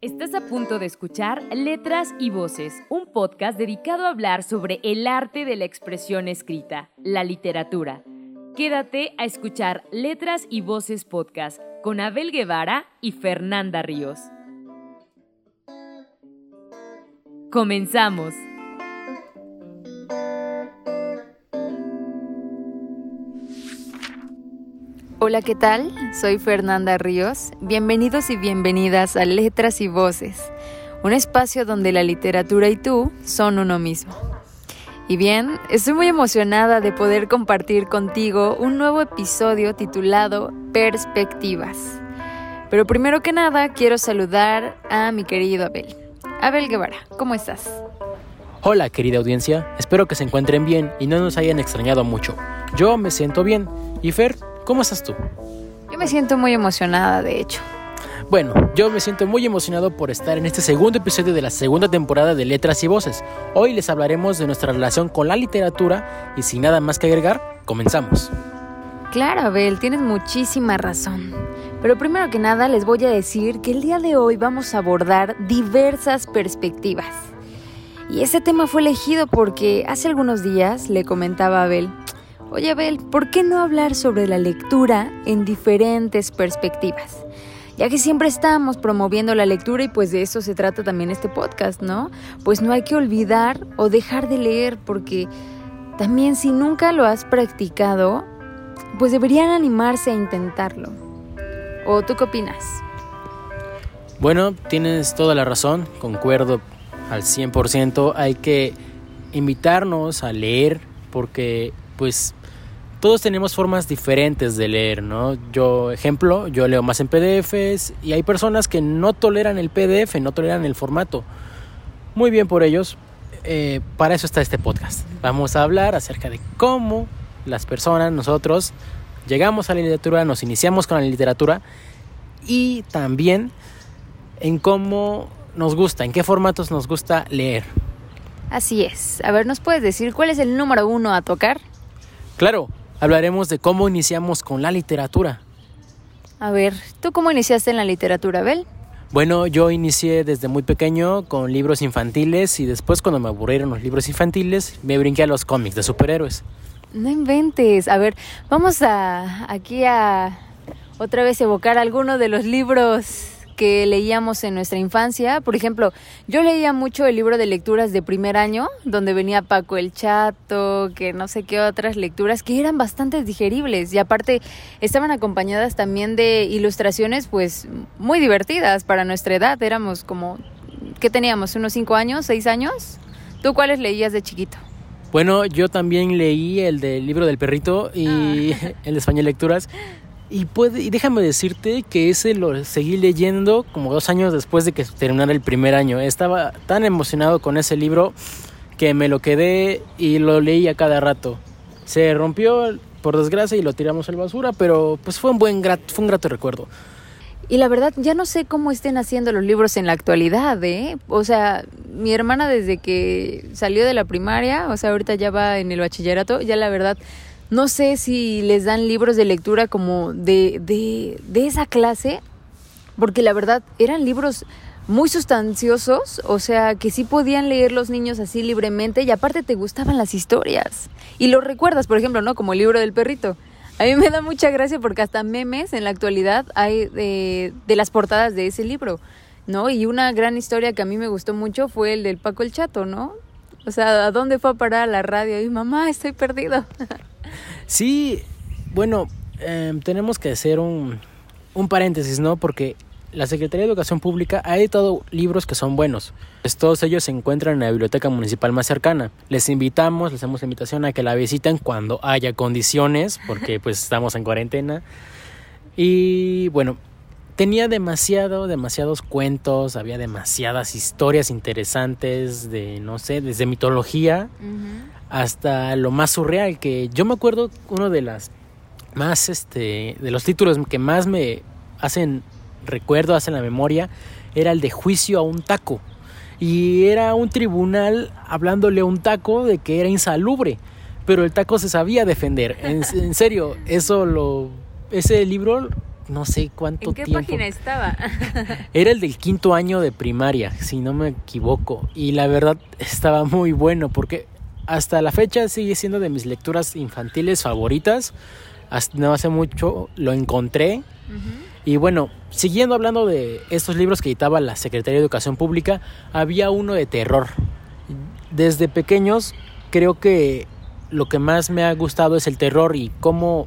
Estás a punto de escuchar Letras y Voces, un podcast dedicado a hablar sobre el arte de la expresión escrita, la literatura. Quédate a escuchar Letras y Voces podcast con Abel Guevara y Fernanda Ríos. Comenzamos. Hola, ¿qué tal? Soy Fernanda Ríos. Bienvenidos y bienvenidas a Letras y Voces, un espacio donde la literatura y tú son uno mismo. Y bien, estoy muy emocionada de poder compartir contigo un nuevo episodio titulado Perspectivas. Pero primero que nada, quiero saludar a mi querido Abel. Abel Guevara, ¿cómo estás? Hola querida audiencia, espero que se encuentren bien y no nos hayan extrañado mucho. Yo me siento bien. ¿Y Fer, ¿Cómo estás tú? Yo me siento muy emocionada, de hecho. Bueno, yo me siento muy emocionado por estar en este segundo episodio de la segunda temporada de Letras y Voces. Hoy les hablaremos de nuestra relación con la literatura y sin nada más que agregar, comenzamos. Claro, Abel, tienes muchísima razón. Pero primero que nada les voy a decir que el día de hoy vamos a abordar diversas perspectivas. Y ese tema fue elegido porque hace algunos días le comentaba a Abel, Oye Abel, ¿por qué no hablar sobre la lectura en diferentes perspectivas? Ya que siempre estamos promoviendo la lectura y pues de eso se trata también este podcast, ¿no? Pues no hay que olvidar o dejar de leer porque también si nunca lo has practicado, pues deberían animarse a intentarlo. ¿O tú qué opinas? Bueno, tienes toda la razón, concuerdo al 100%, hay que invitarnos a leer porque pues todos tenemos formas diferentes de leer, ¿no? Yo, ejemplo, yo leo más en PDFs y hay personas que no toleran el PDF, no toleran el formato. Muy bien por ellos. Eh, para eso está este podcast. Vamos a hablar acerca de cómo las personas, nosotros, llegamos a la literatura, nos iniciamos con la literatura y también en cómo nos gusta, en qué formatos nos gusta leer. Así es. A ver, ¿nos puedes decir cuál es el número uno a tocar? Claro, hablaremos de cómo iniciamos con la literatura. A ver, ¿tú cómo iniciaste en la literatura, Abel? Bueno, yo inicié desde muy pequeño con libros infantiles y después cuando me aburrieron los libros infantiles me brinqué a los cómics de superhéroes. No inventes. A ver, vamos a aquí a otra vez evocar alguno de los libros que leíamos en nuestra infancia. Por ejemplo, yo leía mucho el libro de lecturas de primer año, donde venía Paco el Chato, que no sé qué otras lecturas, que eran bastante digeribles y aparte estaban acompañadas también de ilustraciones pues muy divertidas para nuestra edad. Éramos como, ¿qué teníamos? ¿Unos cinco años, seis años? ¿Tú cuáles leías de chiquito? Bueno, yo también leí el del libro del perrito y ah. el de Español Lecturas. Y, puede, y déjame decirte que ese lo seguí leyendo como dos años después de que terminara el primer año. Estaba tan emocionado con ese libro que me lo quedé y lo leí a cada rato. Se rompió por desgracia y lo tiramos al basura, pero pues fue un buen fue un grato recuerdo. Y la verdad, ya no sé cómo estén haciendo los libros en la actualidad, ¿eh? O sea, mi hermana desde que salió de la primaria, o sea, ahorita ya va en el bachillerato, ya la verdad no sé si les dan libros de lectura como de, de, de esa clase, porque la verdad eran libros muy sustanciosos, o sea, que sí podían leer los niños así libremente y aparte te gustaban las historias. Y lo recuerdas, por ejemplo, ¿no? Como el libro del perrito. A mí me da mucha gracia porque hasta memes en la actualidad hay de, de, las portadas de ese libro, ¿no? Y una gran historia que a mí me gustó mucho fue el del Paco el Chato, ¿no? O sea, ¿a dónde fue a parar la radio? Y mamá, estoy perdido. Sí, bueno, em, tenemos que hacer un, un paréntesis, ¿no? Porque la Secretaría de Educación Pública ha editado libros que son buenos. Pues todos ellos se encuentran en la biblioteca municipal más cercana. Les invitamos, les hacemos invitación a que la visiten cuando haya condiciones, porque pues estamos en cuarentena. Y bueno, tenía demasiado, demasiados cuentos, había demasiadas historias interesantes de, no sé, desde mitología hasta lo más surreal, que yo me acuerdo uno de las más, este, de los títulos que más me hacen recuerdo, hacen la memoria, era el de Juicio a un taco. y era un tribunal hablándole a un taco de que era insalubre, pero el taco se sabía defender. En, en serio, eso lo ese libro no sé cuánto ¿En qué tiempo. página estaba? Era el del quinto año de primaria, si no me equivoco. Y la verdad estaba muy bueno porque hasta la fecha sigue siendo de mis lecturas infantiles favoritas. Hasta no hace mucho lo encontré. Y bueno, siguiendo hablando de estos libros que editaba la Secretaría de Educación Pública, había uno de terror. Desde pequeños creo que lo que más me ha gustado es el terror y cómo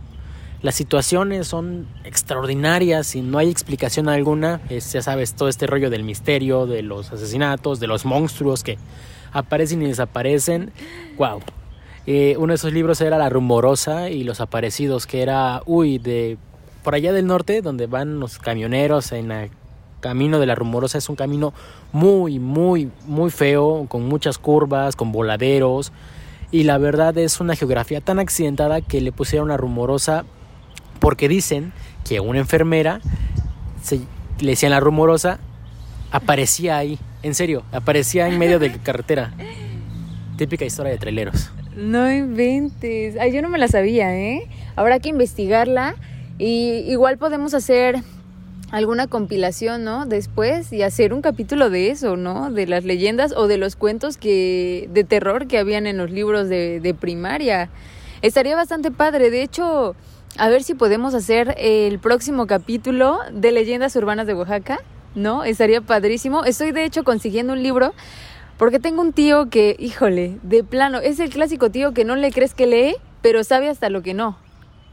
las situaciones son extraordinarias y no hay explicación alguna. Es, ya sabes, todo este rollo del misterio, de los asesinatos, de los monstruos que aparecen y desaparecen. ¡Wow! Eh, uno de esos libros era La Rumorosa y Los Aparecidos, que era, uy, de por allá del norte, donde van los camioneros en el camino de La Rumorosa. Es un camino muy, muy, muy feo, con muchas curvas, con voladeros. Y la verdad es una geografía tan accidentada que le pusieron La Rumorosa porque dicen que una enfermera, se, le decían la rumorosa, aparecía ahí, en serio, aparecía en medio de carretera. Típica historia de traileros. No inventes. Ay, yo no me la sabía, ¿eh? Habrá que investigarla y igual podemos hacer alguna compilación, ¿no? Después y hacer un capítulo de eso, ¿no? De las leyendas o de los cuentos que de terror que habían en los libros de, de primaria. Estaría bastante padre. De hecho, a ver si podemos hacer el próximo capítulo de Leyendas Urbanas de Oaxaca, ¿no? Estaría padrísimo. Estoy de hecho consiguiendo un libro porque tengo un tío que, híjole, de plano, es el clásico tío que no le crees que lee, pero sabe hasta lo que no.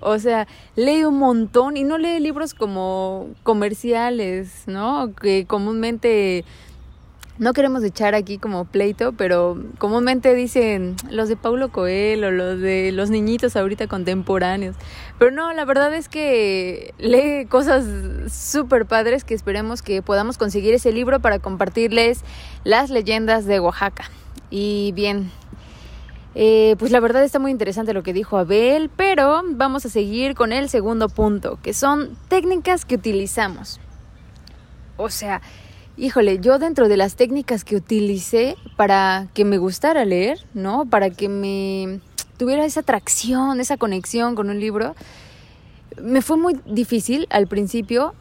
O sea, lee un montón y no lee libros como comerciales, ¿no? Que comúnmente no queremos echar aquí como pleito, pero comúnmente dicen los de Paulo Coelho, los de los niñitos ahorita contemporáneos. Pero no, la verdad es que lee cosas súper padres que esperemos que podamos conseguir ese libro para compartirles las leyendas de Oaxaca. Y bien, eh, pues la verdad está muy interesante lo que dijo Abel, pero vamos a seguir con el segundo punto, que son técnicas que utilizamos. O sea, híjole, yo dentro de las técnicas que utilicé para que me gustara leer, ¿no? Para que me tuviera esa atracción, esa conexión con un libro, me fue muy difícil al principio.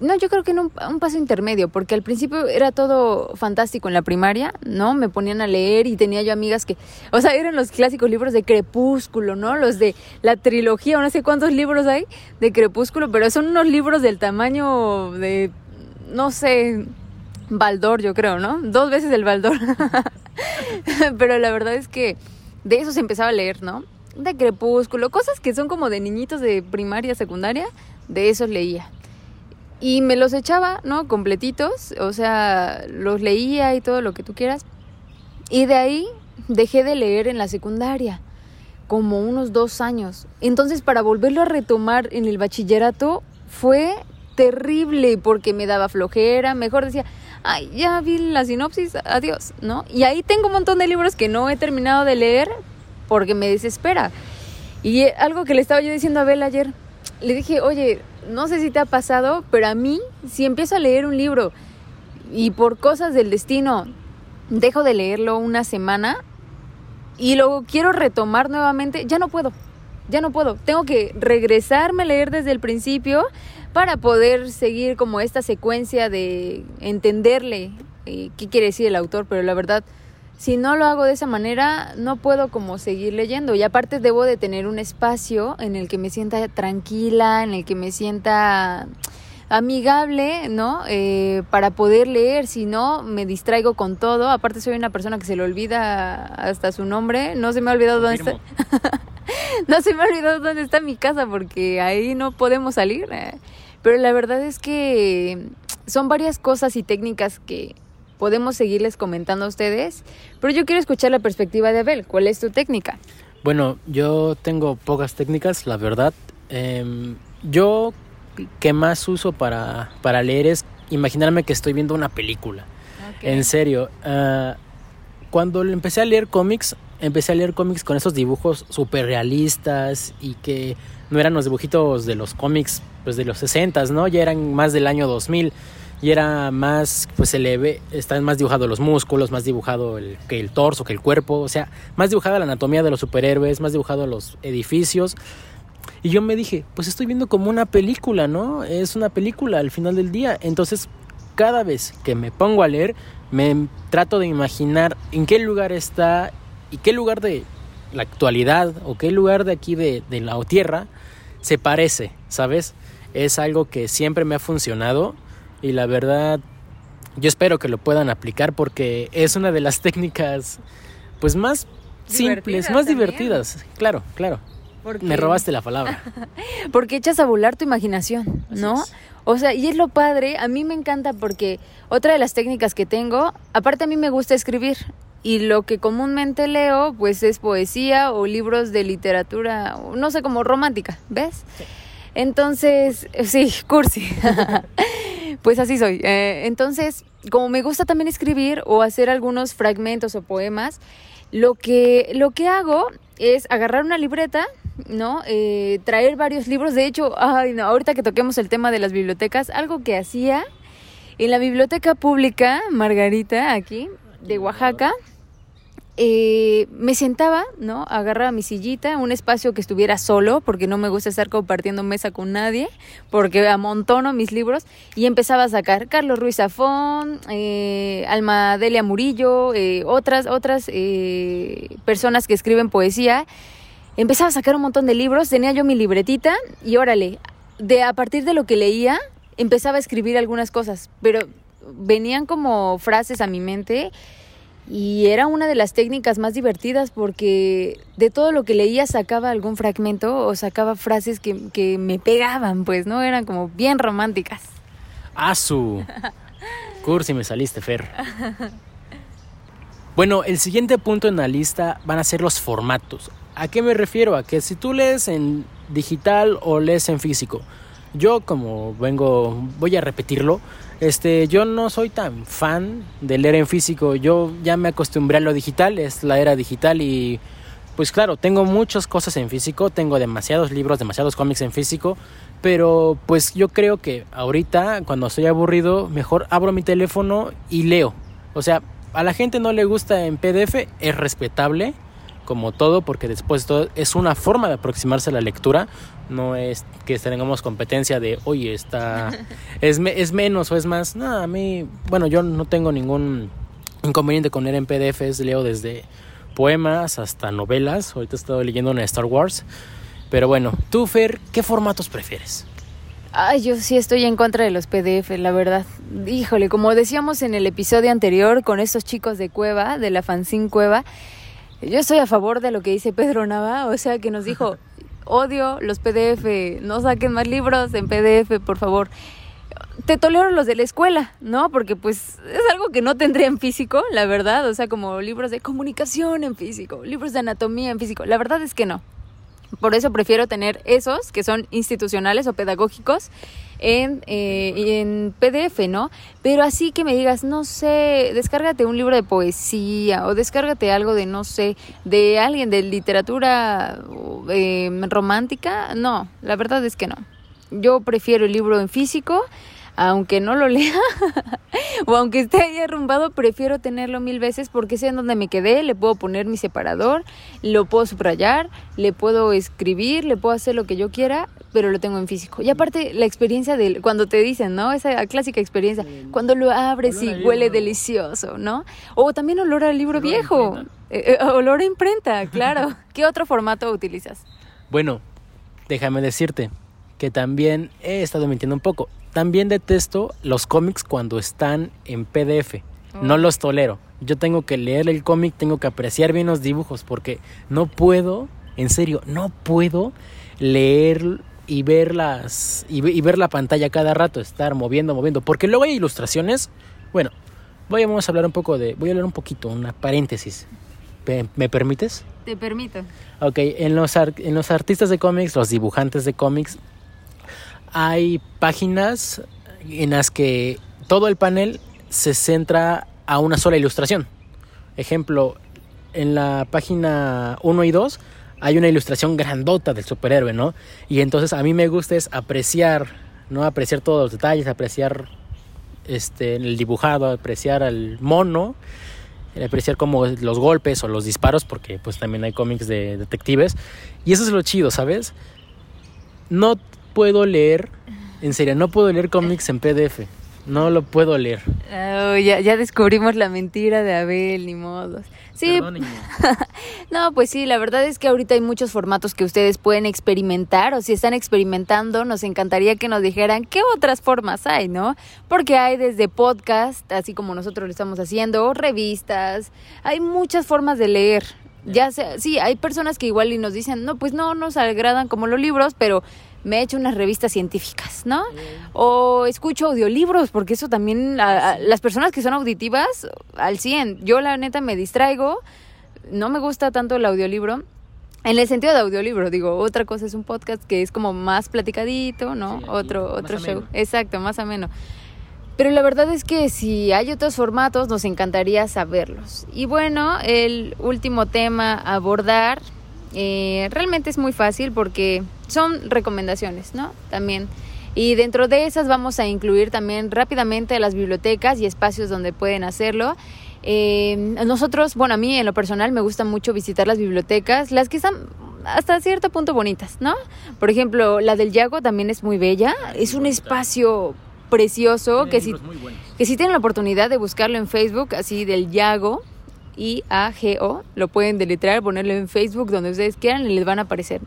No, yo creo que en un, un, paso intermedio, porque al principio era todo fantástico en la primaria, ¿no? Me ponían a leer y tenía yo amigas que, o sea, eran los clásicos libros de Crepúsculo, ¿no? Los de la trilogía, no sé cuántos libros hay de Crepúsculo, pero son unos libros del tamaño de, no sé, Baldor, yo creo, ¿no? Dos veces el Baldor. Pero la verdad es que de eso se empezaba a leer, ¿no? De crepúsculo, cosas que son como de niñitos de primaria, secundaria, de esos leía. Y me los echaba, ¿no? Completitos, o sea, los leía y todo lo que tú quieras. Y de ahí dejé de leer en la secundaria, como unos dos años. Entonces, para volverlo a retomar en el bachillerato, fue terrible porque me daba flojera, mejor decía, ay, ya vi la sinopsis, adiós, ¿no? Y ahí tengo un montón de libros que no he terminado de leer porque me desespera. Y algo que le estaba yo diciendo a Abel ayer, le dije, oye, no sé si te ha pasado, pero a mí, si empiezo a leer un libro y por cosas del destino dejo de leerlo una semana y luego quiero retomar nuevamente, ya no puedo, ya no puedo. Tengo que regresarme a leer desde el principio para poder seguir como esta secuencia de entenderle eh, qué quiere decir el autor, pero la verdad, si no lo hago de esa manera, no puedo como seguir leyendo. Y aparte debo de tener un espacio en el que me sienta tranquila, en el que me sienta amigable, ¿no? Eh, para poder leer, si no, me distraigo con todo. Aparte soy una persona que se le olvida hasta su nombre, no se me ha olvidado dónde está. no se me ha olvidado dónde está mi casa porque ahí no podemos salir. Eh. Pero la verdad es que son varias cosas y técnicas que podemos seguirles comentando a ustedes, pero yo quiero escuchar la perspectiva de Abel. ¿Cuál es tu técnica? Bueno, yo tengo pocas técnicas, la verdad. Eh, yo que más uso para, para leer es imaginarme que estoy viendo una película. Okay. En serio. Uh, cuando empecé a leer cómics, empecé a leer cómics con esos dibujos súper realistas y que no eran los dibujitos de los cómics pues de los 60, ¿no? Ya eran más del año 2000. y era más, pues se le ve, están más dibujados los músculos, más dibujado el, que el torso, que el cuerpo, o sea, más dibujada la anatomía de los superhéroes, más dibujado los edificios. Y yo me dije, pues estoy viendo como una película, ¿no? Es una película al final del día. Entonces, cada vez que me pongo a leer, me trato de imaginar en qué lugar está y qué lugar de la actualidad o qué lugar de aquí de, de la Tierra se parece, ¿sabes? Es algo que siempre me ha funcionado y la verdad yo espero que lo puedan aplicar porque es una de las técnicas pues más simples, más divertidas. Claro, claro. Me robaste la palabra. porque echas a volar tu imaginación, ¿no? O sea, y es lo padre, a mí me encanta porque otra de las técnicas que tengo, aparte a mí me gusta escribir y lo que comúnmente leo pues es poesía o libros de literatura, no sé, como romántica, ¿ves? Entonces, sí, cursi. pues así soy. Eh, entonces, como me gusta también escribir o hacer algunos fragmentos o poemas, lo que, lo que hago es agarrar una libreta, ¿no? Eh, traer varios libros. De hecho, ay, no, ahorita que toquemos el tema de las bibliotecas, algo que hacía en la biblioteca pública, Margarita, aquí, de Oaxaca, eh, me sentaba, ¿no? Agarraba mi sillita, un espacio que estuviera solo, porque no me gusta estar compartiendo mesa con nadie, porque amontono mis libros, y empezaba a sacar Carlos Ruiz Zafón, eh, Alma Delia Murillo, eh, otras, otras personas que escriben poesía. Empezaba a sacar un montón de libros, tenía yo mi libretita, y órale, de, a partir de lo que leía, empezaba a escribir algunas cosas, pero venían como frases a mi mente y era una de las técnicas más divertidas porque de todo lo que leía sacaba algún fragmento o sacaba frases que, me pegaban, pues, ¿no? Eran como bien románticas. ¡Asu! Cursi, me saliste, Fer. Bueno, el siguiente punto en la lista van a ser los formatos. ¿A qué me refiero? A que si tú lees en digital o lees en físico. Yo, como vengo, voy a repetirlo, este, yo no soy tan fan de leer en físico. Yo ya me acostumbré a lo digital, es la era digital y pues claro, tengo muchas cosas en físico, tengo demasiados libros, demasiados cómics en físico, pero pues yo creo que ahorita cuando estoy aburrido, mejor abro mi teléfono y leo. O sea, a la gente no le gusta en PDF, es respetable como todo, porque después todo es una forma de aproximarse a la lectura, no es que tengamos competencia de, oye, está, es, es menos o es más. No, a mí, bueno, yo no tengo ningún inconveniente con leer en PDFs, leo desde poemas hasta novelas, ahorita he estado leyendo una Star Wars, pero bueno, tú, Fer, ¿qué formatos prefieres? Ay, yo sí estoy en contra de los PDF, la verdad. Híjole, como decíamos en el episodio anterior con estos chicos de Cueva, de la Fanzine Cueva, yo estoy a favor de lo que dice Pedro Nava, o sea, que nos dijo, odio los PDF, no saquen más libros en PDF, por favor. Te tolero los de la escuela, ¿no? Porque pues es algo que no tendría en físico, la verdad, o sea, como libros de comunicación en físico, libros de anatomía en físico, la verdad es que no. Por eso prefiero tener esos que son institucionales o pedagógicos en, eh, en PDF, ¿no? Pero así que me digas, no sé, descárgate un libro de poesía o descárgate algo de, no sé, de alguien de literatura eh, romántica, no, la verdad es que no. Yo prefiero el libro en físico aunque no lo lea o aunque esté ahí arrumbado, prefiero tenerlo mil veces porque sé en dónde me quedé, le puedo poner mi separador, lo puedo subrayar, le puedo escribir, le puedo hacer lo que yo quiera, pero lo tengo en físico. Y aparte, la experiencia de cuando te dicen, ¿no? Esa clásica experiencia, cuando lo abres y huele delicioso, ¿no? O también olor al libro viejo, eh, eh, olor a imprenta, claro. ¿Qué otro formato utilizas? Bueno, déjame decirte que también he estado mintiendo un poco. También detesto los cómics cuando están en PDF. No oh. los tolero. Yo tengo que leer el cómic, tengo que apreciar bien los dibujos porque no puedo, en serio, no puedo leer y ver las y, ver la pantalla cada rato, estar moviendo, moviendo, porque luego hay ilustraciones. Bueno, voy a hablar un poco de, voy a hablar un poquito, una paréntesis. ¿Me permites? Te permito. Ok, en los, en los artistas de cómics, los dibujantes de cómics, hay páginas en las que todo el panel se centra a una sola ilustración. Ejemplo, en la página 1 y 2 hay una ilustración grandota del superhéroe, ¿no? Y entonces a mí me gusta es apreciar, ¿no? Apreciar todos los detalles, apreciar este, el dibujado, apreciar al mono, apreciar como los golpes o los disparos, porque pues también hay cómics de detectives. Y eso es lo chido, ¿sabes? No puedo leer, en serio, no puedo leer cómics en PDF. No lo puedo leer. Oh, ya, ya descubrimos la mentira de Abel, ni modos. Sí. No, pues sí, la verdad es que ahorita hay muchos formatos que ustedes pueden experimentar o si están experimentando, nos encantaría que nos dijeran qué otras formas hay, ¿no? Porque hay desde podcast, así como nosotros lo estamos haciendo, revistas, hay muchas formas de leer. Ya sea, sí, hay personas que igual y nos dicen, no, pues no nos agradan como los libros, pero me he hecho unas revistas científicas, ¿no? O escucho audiolibros, porque eso también, a- a- las personas que son auditivas, al 100. Yo la neta me distraigo, no me gusta tanto el audiolibro. En el sentido de audiolibro, digo, otra cosa es un podcast que es como más platicadito, ¿no? Sí, otro otro show. ameno. Exacto, más ameno. Pero la verdad es que si hay otros formatos, nos encantaría saberlos. Y bueno, el último tema a abordar eh, realmente es muy fácil porque son recomendaciones, ¿no? También. Y dentro de esas vamos a incluir también rápidamente las bibliotecas y espacios donde pueden hacerlo. Eh, nosotros, bueno, a mí en lo personal me gusta mucho visitar las bibliotecas, las que están hasta cierto punto bonitas, ¿no? Por ejemplo, la del Yago también es muy bella, es un espacio precioso que si, que si tienen la oportunidad de buscarlo en Facebook, así del Yago, I-A-G-O, lo pueden deletrear, ponerlo en Facebook donde ustedes quieran y les van a aparecer.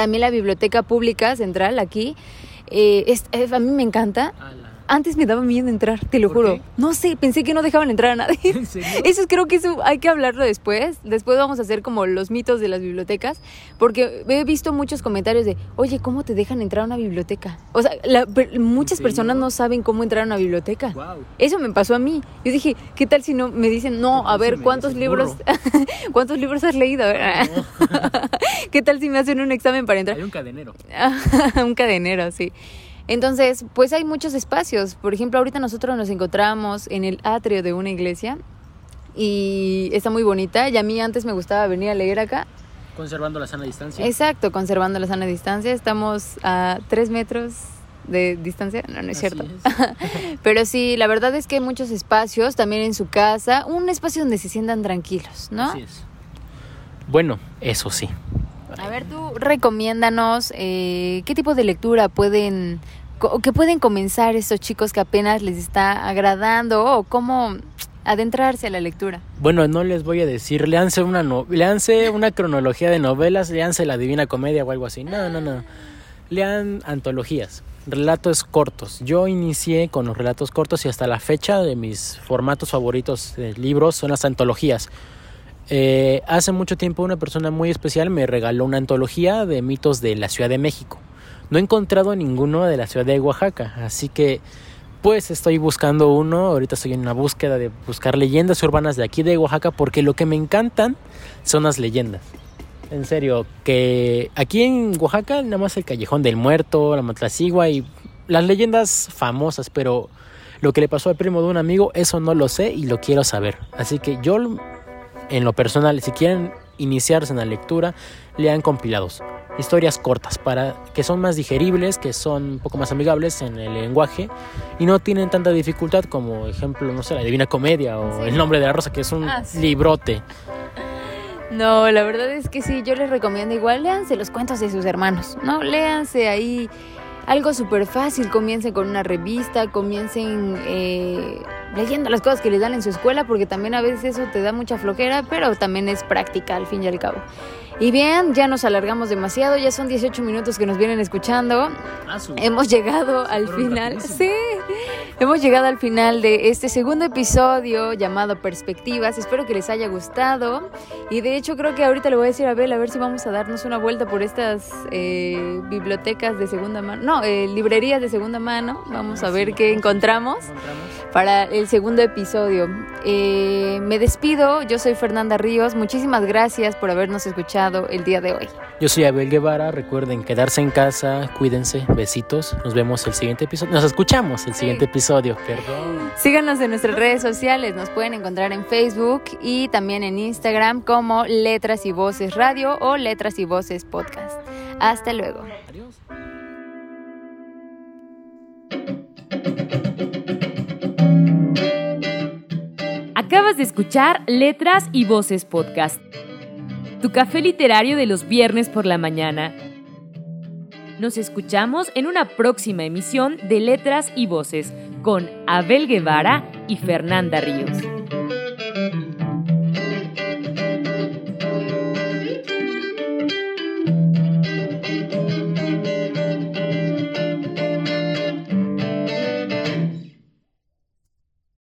También la Biblioteca Pública Central aquí, eh, es- a mí me encanta. Antes me daba miedo entrar, te lo ¿Por juro. qué? No sé, pensé que no dejaban entrar a nadie. ¿En serio? Eso creo que eso hay que hablarlo después. Después vamos a hacer como los mitos de las bibliotecas, porque he visto muchos comentarios de, oye, ¿cómo te dejan entrar a una biblioteca? O sea, la- muchas personas no saben cómo entrar a una biblioteca. Wow. Eso me pasó a mí. Yo dije, ¿qué tal si no me dicen, no, ¿Qué tal a ver, ¿cuántos libros, cuántos libros has leído? ¿Qué tal si me hacen un examen para entrar? Hay un cadenero. un cadenero, sí. Entonces, pues hay muchos espacios. Por ejemplo, ahorita nosotros nos encontramos en el atrio de una iglesia y está muy bonita. Y a mí antes me gustaba venir a leer acá. Conservando la sana distancia. Exacto, conservando la sana distancia. Estamos a tres metros de distancia. No, no es Así cierto. es. Pero sí, la verdad es que hay muchos espacios, también en su casa, un espacio donde se sientan tranquilos, ¿no? Así es. Bueno, eso sí. A ver, tú recomiéndanos eh, qué tipo de lectura pueden, que pueden comenzar estos chicos que apenas les está agradando o cómo adentrarse a la lectura. Bueno, no les voy a decir, léanse una, no, léanse una cronología de novelas, léanse la Divina Comedia o algo así. No, no, no. Lean antologías, relatos cortos. Yo inicié con los relatos cortos y hasta la fecha de mis formatos favoritos de libros son las antologías. Eh, hace mucho tiempo una persona muy especial me regaló una antología de mitos de la Ciudad de México. No he encontrado ninguno de la ciudad de Oaxaca, así que pues estoy buscando uno, ahorita estoy en una búsqueda de buscar leyendas urbanas de aquí de Oaxaca porque lo que me encantan son las leyendas. En serio, que aquí en Oaxaca nada más el Callejón del Muerto, la Matlacigua y las leyendas famosas, pero lo que le pasó al primo de un amigo, eso no lo sé y lo quiero saber. Así que yo en lo personal, si quieren iniciarse en la lectura, lean compilados. Historias cortas para que son más digeribles, que son un poco más amigables en el lenguaje y no tienen tanta dificultad como ejemplo, no sé, la Divina Comedia o Sí. El nombre de la rosa, que es un Ah, sí. librote. No, la verdad es que sí, yo les recomiendo igual, léanse los cuentos de sus hermanos, ¿no? Léanse ahí algo súper fácil, comiencen con una revista, comiencen eh, leyendo las cosas que les dan en su escuela, porque también a veces eso te da mucha flojera, pero también es práctica al fin y al cabo. Y bien, ya nos alargamos demasiado, ya son 18 minutos que nos vienen escuchando. Hemos llegado al fueron final. rapidísimo. Sí, hemos llegado al final de este segundo episodio llamado Perspectivas. Espero que les haya gustado. Y de hecho, creo que ahorita le voy a decir a Abel a ver si vamos a darnos una vuelta por estas eh, bibliotecas de segunda mano. No, eh, librerías de segunda mano. Vamos a ver qué encontramos para el segundo episodio. Eh, me despido, yo soy Fernanda Ríos. Muchísimas gracias por habernos escuchado el día de hoy. Yo soy Abel Guevara, recuerden quedarse en casa, cuídense, besitos, nos vemos el siguiente episodio, nos escuchamos el Sí. siguiente episodio, perdón. Síganos en nuestras redes sociales, nos pueden encontrar en Facebook y también en Instagram como Letras y Voces Radio o Letras y Voces Podcast. Hasta luego. Adiós. de escuchar Letras y Voces Podcast, tu café literario de los viernes por la mañana. Nos escuchamos en una próxima emisión de Letras y Voces con Abel Guevara y Fernanda Ríos.